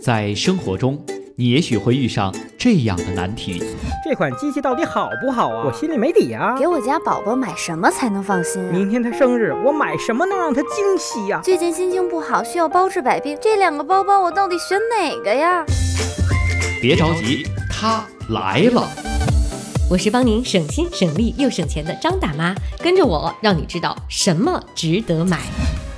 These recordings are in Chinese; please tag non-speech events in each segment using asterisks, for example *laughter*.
在生活中，你也许会遇上这样的难题：这款机器到底好不好啊？我心里没底啊。给我家宝宝买什么才能放心啊？明天他生日，我买什么能让他惊喜呀？最近心情不好，需要包治百病，这两个包包我到底选哪个呀？别着急，他来了。我是帮您省心省力又省钱的张大妈，跟着我，让你知道什么值得买。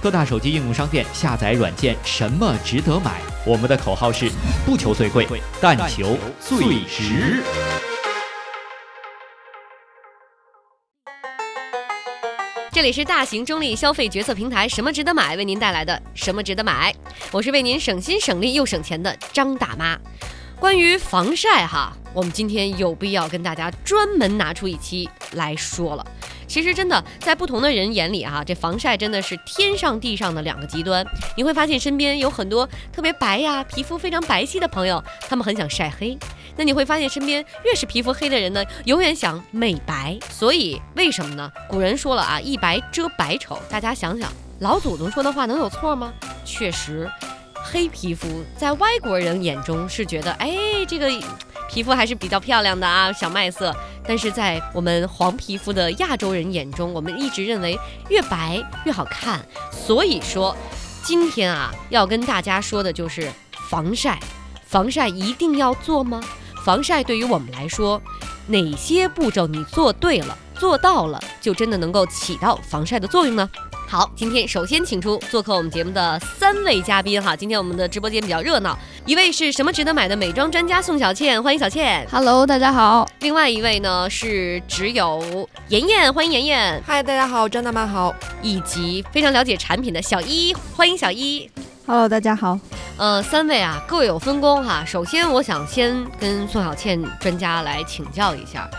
各大手机应用商店下载软件，什么值得买？我们的口号是：不求最贵，但求最值。这里是大型中立消费决策平台“什么值得买”为您带来的“什么值得买”，我是为您省心省力又省钱的张大妈。关于防晒哈，我们今天有必要跟大家专门拿出一期来说了。其实真的在不同的人眼里啊，这防晒真的是天上地上的两个极端。你会发现身边有很多特别白呀、皮肤非常白皙的朋友，他们很想晒黑。那你会发现身边越是皮肤黑的人呢，永远想美白。所以为什么呢？古人说了啊，一白遮百丑。大家想想，老祖宗说的话能有错吗？确实，黑皮肤在外国人眼中是觉得，哎，这个皮肤还是比较漂亮的啊，小麦色。但是在我们黄皮肤的亚洲人眼中，我们一直认为越白越好看。所以说，今天啊，要跟大家说的就是防晒。防晒一定要做吗？防晒对于我们来说，哪些步骤你做对了、做到了，就真的能够起到防晒的作用呢？好，今天首先请出做客我们节目的三位嘉宾哈。今天我们的直播间比较热闹，一位是什么值得买的美妆专家宋小倩，欢迎小倩。Hello，大家好。另外一位呢是只有妍妍，欢迎妍妍，嗨，大家好，张大妈好。以及非常了解产品的小一，欢迎小一。Hello，大家好。呃，三位啊各有分工哈。首先，我想先跟宋小倩专家来请教一下，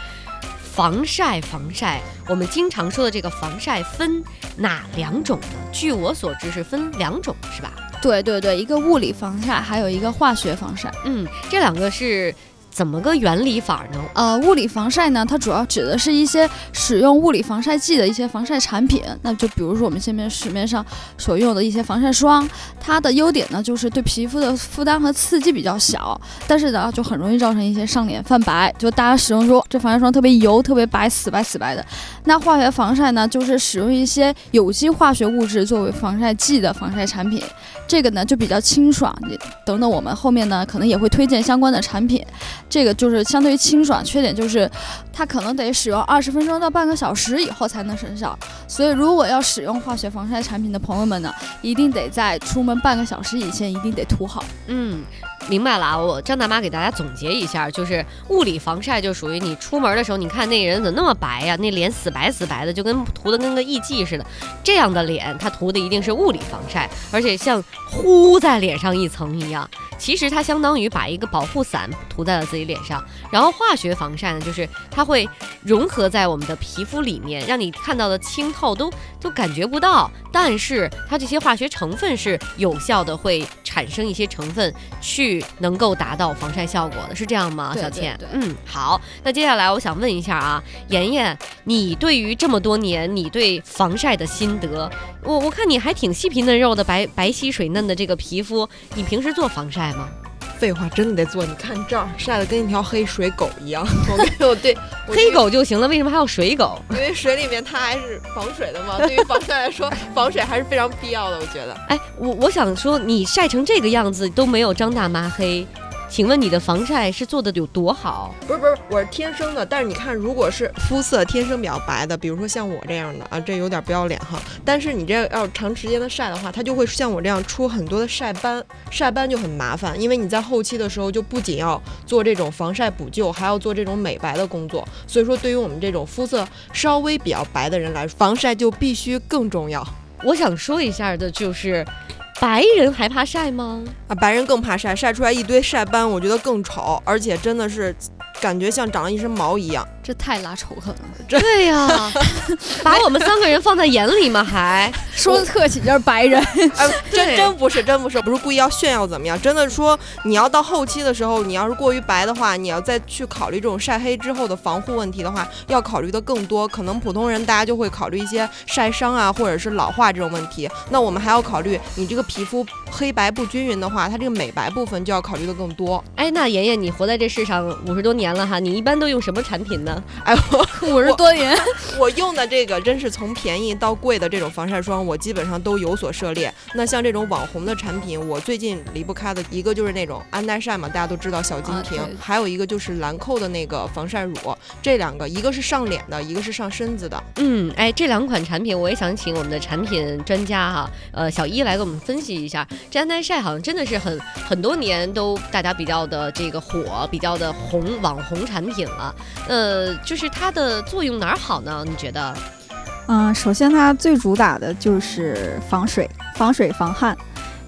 防晒防晒，我们经常说的这个防晒分哪两种呢？据我所知是分两种，是吧？对对对，一个物理防晒，还有一个化学防晒。嗯，这两个是怎么个原理法呢？呃，物理防晒呢，它主要指的是一些使用物理防晒剂的一些防晒产品。那就比如说我们现在市面上所用的一些防晒霜，它的优点呢就是对皮肤的负担和刺激比较小，但是呢就很容易造成一些上脸泛白，就大家使用说这防晒霜特别油、特别白、死白死白的。那化学防晒呢，就是使用一些有机化学物质作为防晒剂的防晒产品，这个呢就比较清爽。你等等，我们后面呢可能也会推荐相关的产品。这个就是相对于清爽，缺点就是它可能得使用二十分钟到半个小时以后才能生效。所以，如果要使用化学防晒产品的朋友们呢，一定得在出门半个小时以前一定得涂好。嗯。明白了啊，我张大妈给大家总结一下，就是物理防晒就属于你出门的时候，你看那人怎么那么白呀？那脸死白死白的，就跟涂的跟个艺妓似的。这样的脸，它涂的一定是物理防晒，而且像糊在脸上一层一样。其实它相当于把一个保护伞涂在了自己脸上。然后化学防晒呢，就是它会融合在我们的皮肤里面，让你看到的清透都都感觉不到。但是它这些化学成分是有效的，会产生一些成分去能够达到防晒效果的，是这样吗，小倩？对嗯，好。那接下来我想问一下啊，妍妍，你对于这么多年你对防晒的心得，我我看你还挺细皮嫩肉的，白白皙水嫩的这个皮肤，你平时做防晒吗？废话，真的得做。你看这儿晒得跟一条黑水狗一样。*laughs* 我没有，*laughs* 对，黑狗就行了，为什么还要水狗？因为水里面它还是防水的嘛。对于防晒来说，*laughs* 防水还是非常必要的。我觉得，哎，我我想说，你晒成这个样子都没有张大妈黑，请问你的防晒是做的有多好？不是不是，我是天生的。但是你看，如果是肤色天生比较白的，比如说像我这样的啊，这有点不要脸哈。但是你这要长时间的晒的话，它就会像我这样出很多的晒斑，晒斑就很麻烦，因为你在后期的时候就不仅要做这种防晒补救，还要做这种美白的工作。所以说，对于我们这种肤色稍微比较白的人来说，防晒就必须更重要我想说一下的就是，白人还怕晒吗？啊。白人更怕晒，晒出来一堆晒斑，我觉得更丑，而且真的是感觉像长了一身毛一样。这太拉仇恨了。对呀、*laughs* 把我们三个人放在眼里吗？还说的客气就是白人，哎，*laughs* 真真不是，真不是，不是故意要炫耀怎么样？真的说，你要到后期的时候，你要是。过于白的话，你要再去考虑这种晒黑之后的防护问题的话，要考虑的更多。可能普通人大家就会考虑一些晒伤啊，或者是。老化这种问题。那我们还要考虑你这个皮肤黑白不均匀的话，它这个美白部分就要考虑的更多。哎，那妍妍，你活在这世上五十多年了哈，你一般都用什么产品呢？*laughs* 哎，我 *laughs* 五十多年，*laughs* 我用的这个真是从便宜到贵的这种防晒霜，我基本上都有所涉猎。那像这种网红的产品，我最近离不开的一个就是那种安耐晒嘛，大家都知道小金瓶，啊还有一个就是兰蔻的那个防晒乳。这两个，一个是上脸的，一个是上身子的。嗯，哎，这两款产品我也想请我们的产品专家哈，呃，小一来给我们分析一下。这安耐晒好像真的是很很多年都大家比较的这个火，比较的红网红产品了。呃，呃就是它的作用哪儿好呢？你觉得？嗯，首先它最主打的就是防水、防水防汗。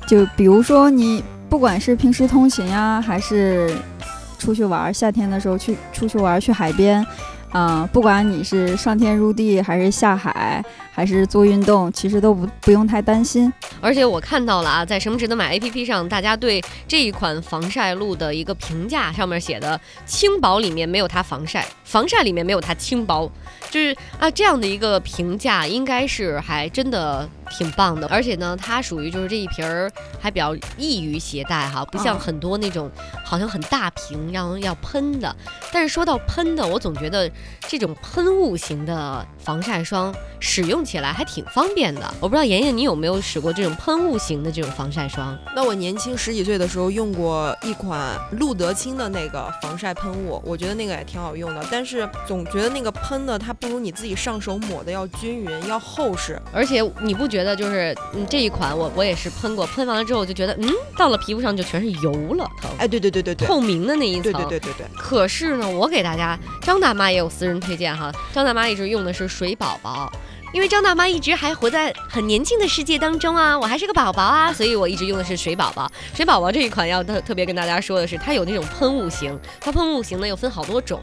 就比如说你不管是平时通勤呀，还是出去玩儿，夏天的时候去出去玩儿去海边，啊、不管你是上天入地，还是下海，还是做运动，其实都不不用太担心。而且我看到了啊，在什么值得买 APP 上，大家对这一款防晒露的一个评价上面写的轻薄里面没有它防晒，防晒里面没有它轻薄，就是啊这样的一个评价，应该是还真的挺棒的。而且呢，它属于就是这一瓶儿还比较易于携带哈，不像哦很多那种好像很大瓶然后要喷的。但是说到喷的，我总觉得这种喷雾型的防晒霜使用起来还挺方便的。我不知道妍妍你有没有使过这种喷雾型的这种防晒霜？那我年轻十几岁的时候用过一款露得清的那个防晒喷雾，我觉得那个也挺好用的，但是总觉得那个喷的它不如你自己上手抹的要均匀，要厚实。而且你不觉得就是嗯这一款我我也是喷过，喷完了之后就觉得嗯到了皮肤上就全是油了，疼哎，对对对对对，透明的那一层。对对对对对。可是呢，我给大家张大妈也有私人推荐哈，张大妈一直用的是水宝宝。因为张大妈一直还活在很年轻的世界当中啊，我还是个宝宝啊，所以我一直用的是水宝宝。水宝宝这一款要特特别跟大家说的是，它有那种喷雾型，它喷雾型呢又分好多种。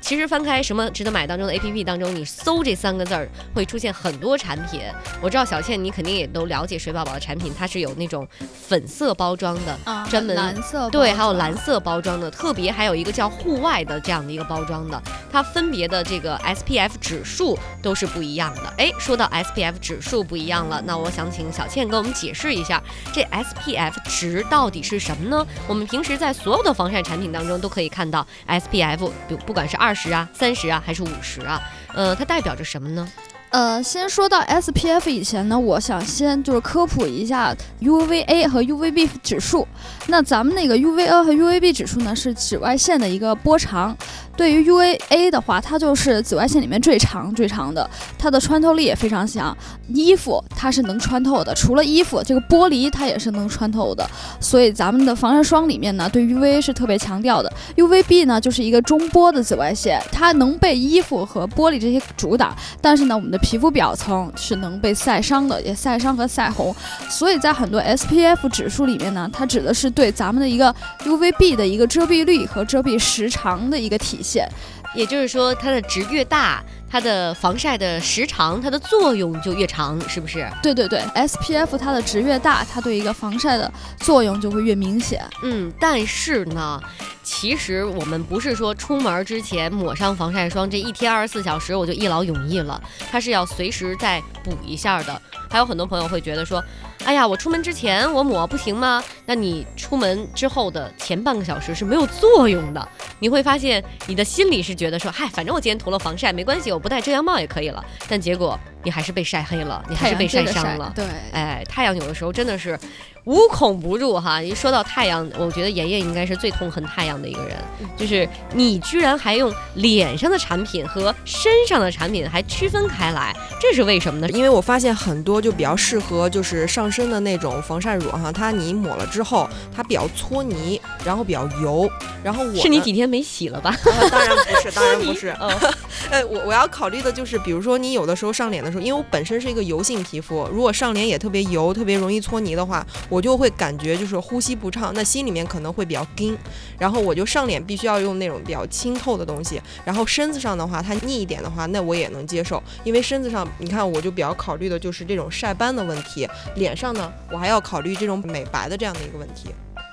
其实翻开什么值得买当中的 APP 当中，你搜这三个字儿会出现很多产品。我知道小倩你肯定也都了解水宝宝的产品，它是有那种粉色包装的，啊专门蓝色对，包装还有蓝色包装的，特别还有一个叫户外的这样的一个包装的，它分别的这个 SPF 指数都是不一样的。哎，说到 SPF 指数不一样了，那我想请小倩给我们解释一下，这 SPF 值到底是什么呢？我们平时在所有的防晒产品当中都可以看到 SPF，不不管是二二十啊、三十啊还是五十啊，呃，它代表着什么呢？呃，先说到 SPF 以前呢，我想先就是科普一下 UVA 和 UVB 指数。那咱们那个 UVA 和 UVB 指数呢，是紫外线的一个波长。对于 UVA 的话，它就是紫外线里面最长最长的，它的穿透力也非常强。衣服它是能穿透的，除了衣服，这个玻璃它也是能穿透的。所以咱们的防晒霜里面呢，对 UVA 是特别强调的。UVB 呢，就是一个中波的紫外线，它能被衣服和玻璃这些阻挡，但是呢，我们的皮肤表层是能被晒伤的，也晒伤和晒红。所以在很多 SPF 指数里面呢，它指的是对咱们的一个 UVB 的一个遮蔽率和遮蔽时长的一个体现。也就是说，它的值越大，它的防晒的时长，它的作用就越长，是不是？对对对，SPF 它的值越大，它对一个防晒的作用就会越明显。嗯，但是呢，其实我们不是说出门之前抹上防晒霜，这一天二十四小时我就一劳永逸了，它是要随时再补一下的。还有很多朋友会觉得说，哎呀，我出门之前我抹不行吗？那你出门之后的前半个小时是没有作用的。你会发现你的心里是觉得说，嗨，反正我今天涂了防晒没关系，我不戴遮阳帽也可以了。但结果你还是被晒黑了，你还是被晒晒伤了。对，哎，太阳有的时候真的是无孔不入哈。一说到太阳，我觉得妍妍应该是最痛恨太阳的一个人，就是你居然还用脸上的产品和身上的产品还区分开来，这是为什么呢？因为我发现很多就比较适合就是上身的那种防晒乳哈，它你抹了之后，它比较搓泥，然后比较油，然后我是你几天没洗了吧？呃当然不是，当然不是，嗯 *laughs* 呃，我我要考虑的就是，比如说你有的时候上脸的时候，因为我本身是一个油性皮肤，如果上脸也特别油，特别容易搓泥的话，我就会感觉就是呼吸不畅，那心里面可能会比较惊，然后我就上脸必须要用那种比较清透的东西，然后身子上的话，它腻一点的话，那我也能接受，因为身子上你看我就比较考虑的就是这种晒斑的问题，脸上呢，我还要考虑这种美白的这样的一个问题。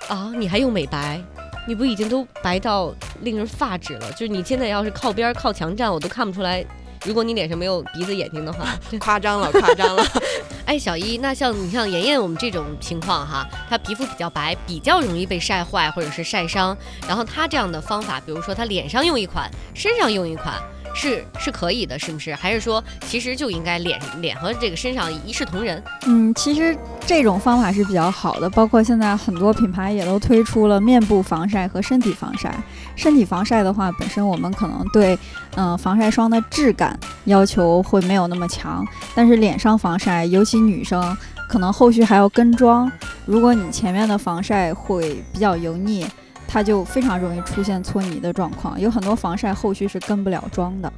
啊，你还用美白？你不已经都白到令人发指了？就是你现在要是靠边靠墙站，我都看不出来。如果你脸上没有鼻子眼睛的话，*laughs* 夸张了，夸张了。*laughs* 哎，小一，那像你像妍妍我们这种情况哈，她皮肤比较白，比较容易被晒坏或者是晒伤。然后她这样的方法，比如说她脸上用一款，身上用一款。是是可以的，是不是？还是说，其实就应该脸脸和这个身上一视同仁？嗯，其实这种方法是比较好的，包括现在很多品牌也都推出了面部防晒和身体防晒。身体防晒的话，本身我们可能对嗯防晒霜的质感要求会没有那么强，但是脸上防晒，尤其女生可能后续还要跟妆，如果你前面的防晒会比较油腻。它就非常容易出现搓泥的状况，有很多防晒后续是跟不了妆的。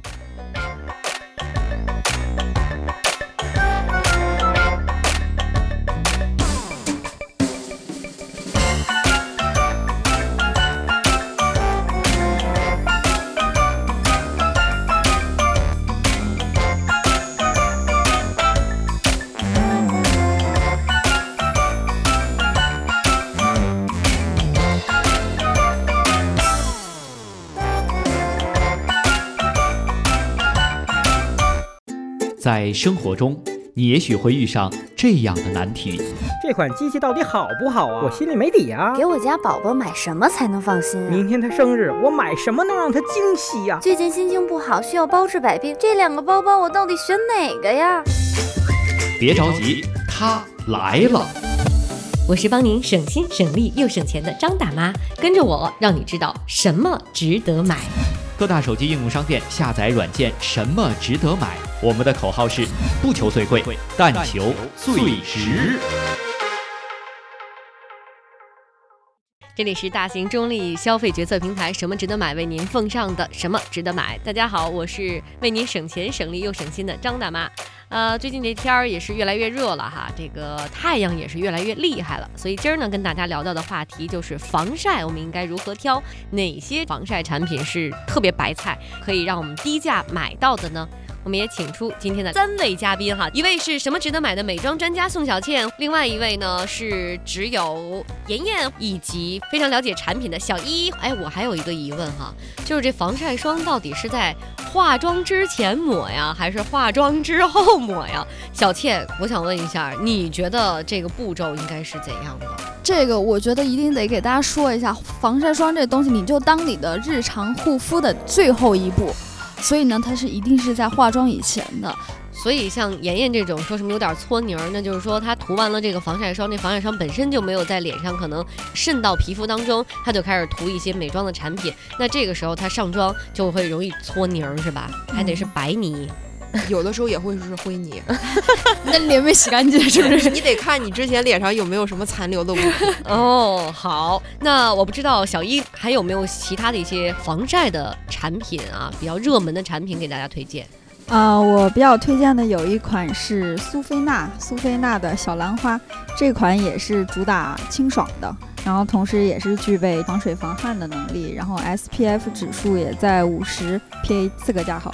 在生活中，你也许会遇上这样的难题：这款机器到底好不好啊？我心里没底啊！给我家宝宝买什么才能放心啊？明天他生日，我买什么能让他惊喜呀？最近心情不好，需要包治百病，这两个包包我到底选哪个呀？别着急，他来了。我是帮您省心省力又省钱的张大妈，跟着我，让你知道什么值得买。各大手机应用商店下载软件，什么值得买？我们的口号是：不求最贵，但求最值。这里是大型中立消费决策平台“什么值得买”为您奉上的“什么值得买”。大家好，我是为您省钱省力又省心的张大妈。呃，最近这天儿也是越来越热了哈，这个太阳也是越来越厉害了。所以今儿呢，跟大家聊到的话题就是防晒，我们应该如何挑？哪些防晒产品是特别白菜，可以让我们低价买到的呢？我们也请出今天的三位嘉宾哈，一位是什么值得买的美妆专家宋小倩，另外一位呢是只有妍妍以及非常了解产品的小一。哎，我还有一个疑问哈，就是这防晒霜到底是在化妆之前抹呀，还是化妆之后抹呀？小倩，我想问一下，你觉得这个步骤应该是怎样的？这个我觉得一定得给大家说一下，防晒霜这东西，你就当你的日常护肤的最后一步。所以呢，它是一定是在化妆以前的。所以像妍妍这种说什么有点搓泥儿，那就是说她涂完了这个防晒霜，那防晒霜本身就没有在脸上可能渗到皮肤当中，她就开始涂一些美妆的产品。那这个时候她上妆就会容易搓泥儿，是吧？还得是白泥。有的时候也会是灰泥，*laughs* 那脸没洗干净是不是？*laughs* 你得看你之前脸上有没有什么残留的物品。*laughs* 哦，好，那我不知道小一还有没有其他的一些防晒的产品啊，比较热门的产品给大家推荐。啊，我比较推荐的有一款是苏菲娜，苏菲娜的小兰花，这款也是主打清爽的，然后同时也是具备防水防汗的能力，然后 SPF 指数也在五十 PA 四个加号。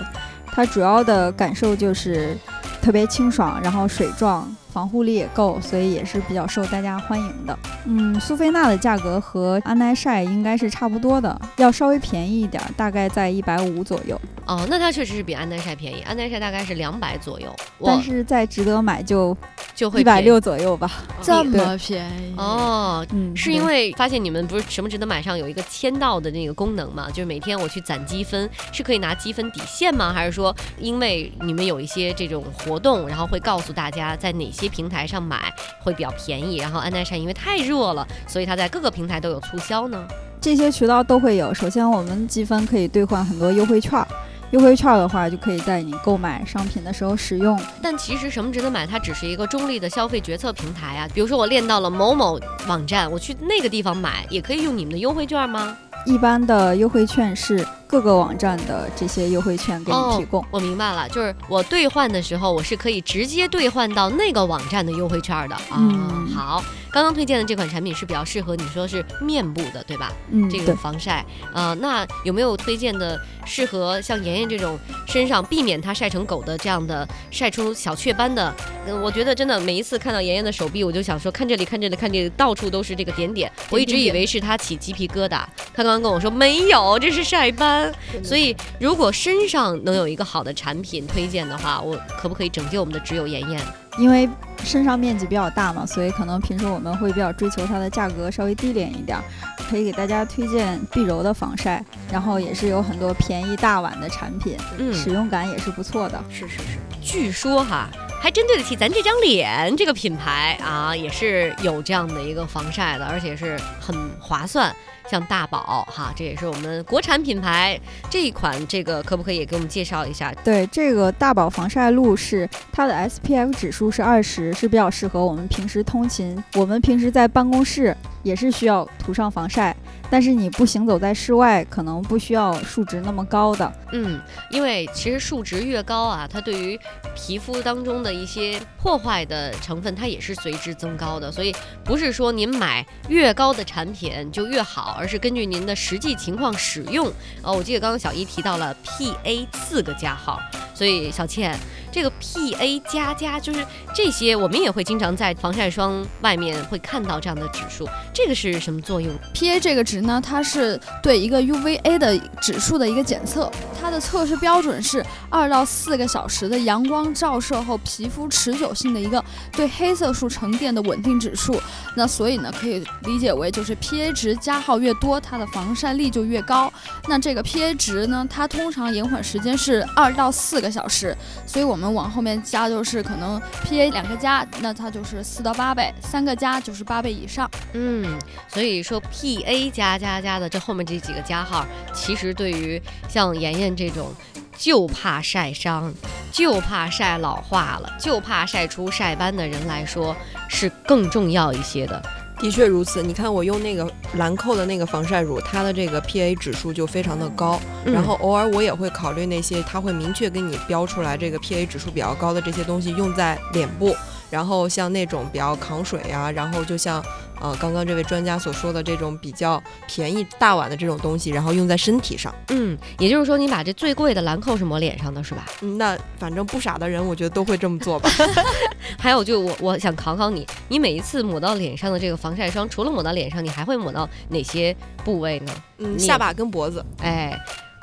它主要的感受就是特别清爽，然后水状。防护力也够，所以也是比较受大家欢迎的。嗯，苏菲娜的价格和安耐晒应该是差不多的，要稍微便宜一点，大概在一百五左右。哦，那它确实是比安耐晒便宜，安耐晒大概是两百左右，但是在值得买就就会一百六左右吧。这么便宜哦？嗯，是因为发现你们不是什么值得买上有一个签到的那个功能嘛？就是每天我去攒积分，是可以拿积分抵现吗？还是说因为你们有一些这种活动，然后会告诉大家在哪些？些平台上买会比较便宜，然后安耐晒因为太热了，所以它在各个平台都有促销呢。这些渠道都会有。首先，我们积分可以兑换很多优惠券，优惠券的话就可以在你购买商品的时候使用。但其实什么值得买，它只是一个中立的消费决策平台啊。比如说我练到了某某网站，我去那个地方买，也可以用你们的优惠券吗？一般的优惠券是。各个网站的这些优惠券给你提供。我明白了，就是我兑换的时候，我是可以直接兑换到那个网站的优惠券的啊。嗯好，刚刚推荐的这款产品是比较适合你说是面部的，对吧？嗯，这个。防晒，呃，那有没有推荐的适合像妍妍这种身上避免它晒成狗的这样的晒出小雀斑的？嗯，我觉得真的每一次看到妍妍的手臂，我就想说，看这里，看这里，看这里，到处都是这个点点。我一直以为是它起鸡皮疙瘩，她刚刚跟我说没有，这是晒斑。所以如果身上能有一个好的产品推荐的话，我可不可以拯救我们的只有妍妍？因为身上面积比较大嘛，所以可能平时我们会比较追求它的价格稍微低廉一点儿，可以给大家推荐碧柔的防晒，然后也是有很多便宜大碗的产品，嗯，使用感也是不错的。是是是，据说哈，还真对得起咱这张脸，这个品牌啊，也是有这样的一个防晒的，而且是很划算。像大宝哈，这也是我们国产品牌这一款，这个可不可以也给我们介绍一下？对，这个大宝防晒露是它的 SPF 指数是二十，是比较适合我们平时通勤。我们平时在办公室也是需要涂上防晒，但是你不行走在室外，可能不需要数值那么高的。嗯，因为其实数值越高啊，它对于皮肤当中的一些破坏的成分，它也是随之增高的。所以不是说您买越高的产品就越好，而是根据您的实际情况使用。哦，我记得刚刚小一提到了 PA 四个加号，所以小倩，这个 PA 加加就是这些，我们也会经常在防晒霜外面会看到这样的指数，这个是什么作用？PA 这个值呢，它是对一个 UVA 的指数的一个检测，它的测试标准是二到四个小时的阳光照射后皮肤持久性的一个对黑色素沉淀的稳定指数。那所以呢，可以理解为就是 PA 值加号越多，它的防晒力就越高。那这个 PA 值呢，它通常延缓时间是二到四个小时，所以我们们往后面加就是可能 PA 两个加，那它就是四到八倍，三个加就是八倍以上。嗯，所以说 P A 加加加的这后面这几个加号，其实对于像妍妍这种就怕晒伤、就怕晒老化了、就怕晒出晒斑的人来说，是更重要一些的。的确如此。你看我用那个兰蔻的那个防晒乳，它的这个 PA 指数就非常的高。嗯然后偶尔我也会考虑那些，它会明确给你标出来这个 PA 指数比较高的这些东西用在脸部。然后像那种比较抗水呀、然后就像呃刚刚这位专家所说的这种比较便宜大碗的这种东西，然后用在身体上。嗯，也就是说，你把这最贵的兰蔻是抹脸上的是吧？嗯，那反正不傻的人，我觉得都会这么做吧。*laughs* 还有就我我想考考你，你每一次抹到脸上的这个防晒霜，除了抹到脸上，你还会抹到哪些部位呢？嗯，下巴跟脖子。哎，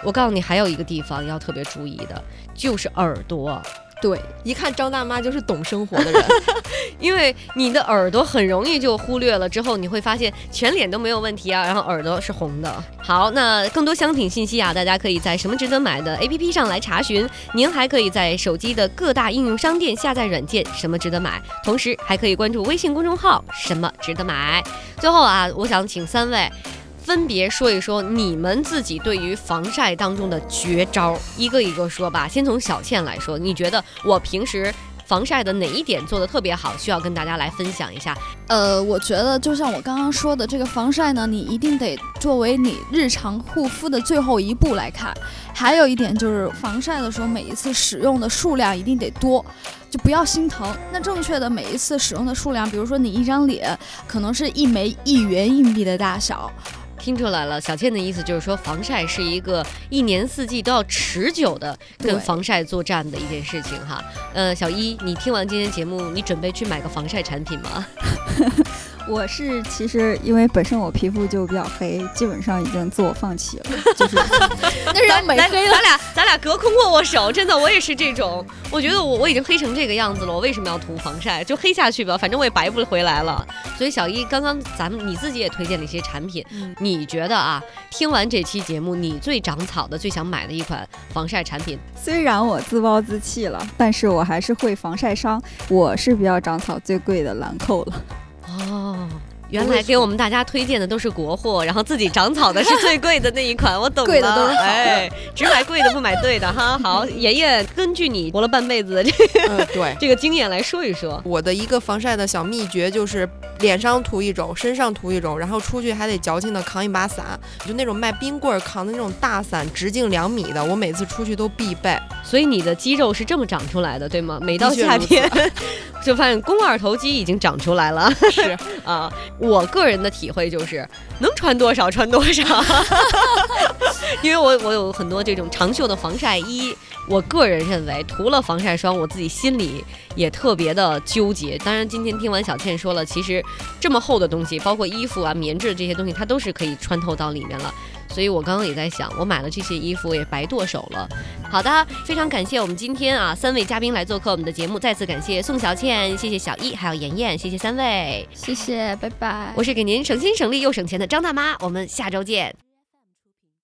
我告诉你，还有一个地方要特别注意的，就是耳朵。对，一看张大妈就是懂生活的人。*laughs* 因为你的耳朵很容易就忽略了，之后你会发现全脸都没有问题啊，然后耳朵是红的。好，那更多商品信息啊，大家可以在什么值得买的 APP 上来查询。您还可以在手机的各大应用商店下载软件“什么值得买”，同时还可以关注微信公众号“什么值得买”。最后啊，我想请三位。分别说一说你们自己对于防晒当中的绝招，一个一个说吧。先从小倩来说，你觉得我平时防晒的哪一点做的特别好，需要跟大家来分享一下？呃，我觉得就像我刚刚说的，这个防晒呢，你一定得作为你日常护肤的最后一步来看。还有一点就是，防晒的时候每一次使用的数量一定得多，就不要心疼。那正确的每一次使用的数量，比如说你一张脸可能是一枚一元硬币的大小，听出来了，小倩的意思就是说，防晒是一个一年四季都要持久的跟防晒作战的一件事情哈。呃，小一，你听完今天节目，你准备去买个防晒产品吗？*laughs* 我是其实因为本身我皮肤就比较黑，基本上已经自我放弃了，*laughs* 就是那是要美来，黑了咱。俩咱俩隔空握握手，真的，我也是这种。我觉得我我已经黑成这个样子了，我为什么要涂防晒？就黑下去吧，反正我也白不回来了。所以小一，刚刚咱们你自己也推荐了一些产品，嗯你觉得啊，听完这期节目，你最长草的、最想买的一款防晒产品，虽然我自暴自弃了，但是我还是会防晒霜。我是比较长草最贵的兰蔻了。哦，原来给我们大家推荐的都是国货，*laughs* 然后自己长草的是最贵的那一款，我懂了。贵的都是哎，只买贵的不买对的哈。*laughs* 好，妍妍，根据你活了半辈子的这个嗯，对。*laughs* 这个经验来说一说。我的一个防晒的小秘诀就是脸上涂一种，身上涂一种，然后出去还得矫情的扛一把伞，就那种卖冰棍儿扛的那种大伞，直径两米的，我每次出去都必备。所以你的肌肉是这么长出来的，对吗？每到夏天，就发现肱二头肌已经长出来了。是 *laughs* 啊，我个人的体会就是能穿多少穿多少，*laughs* 因为我我有很多这种长袖的防晒衣，我个人认为涂了防晒霜，我自己心里也特别的纠结。当然，今天听完小倩说了，其实这么厚的东西，包括衣服啊、棉质这些东西，它都是可以穿透到里面了。所以我刚刚也在想，我买了这些衣服也白剁手了。好的，非常感谢我们今天啊三位嘉宾来做客我们的节目，再次感谢宋小倩，谢谢小易，还有妍妍，谢谢三位。谢谢，拜拜。我是给您省心省力又省钱的张大妈，我们下周见。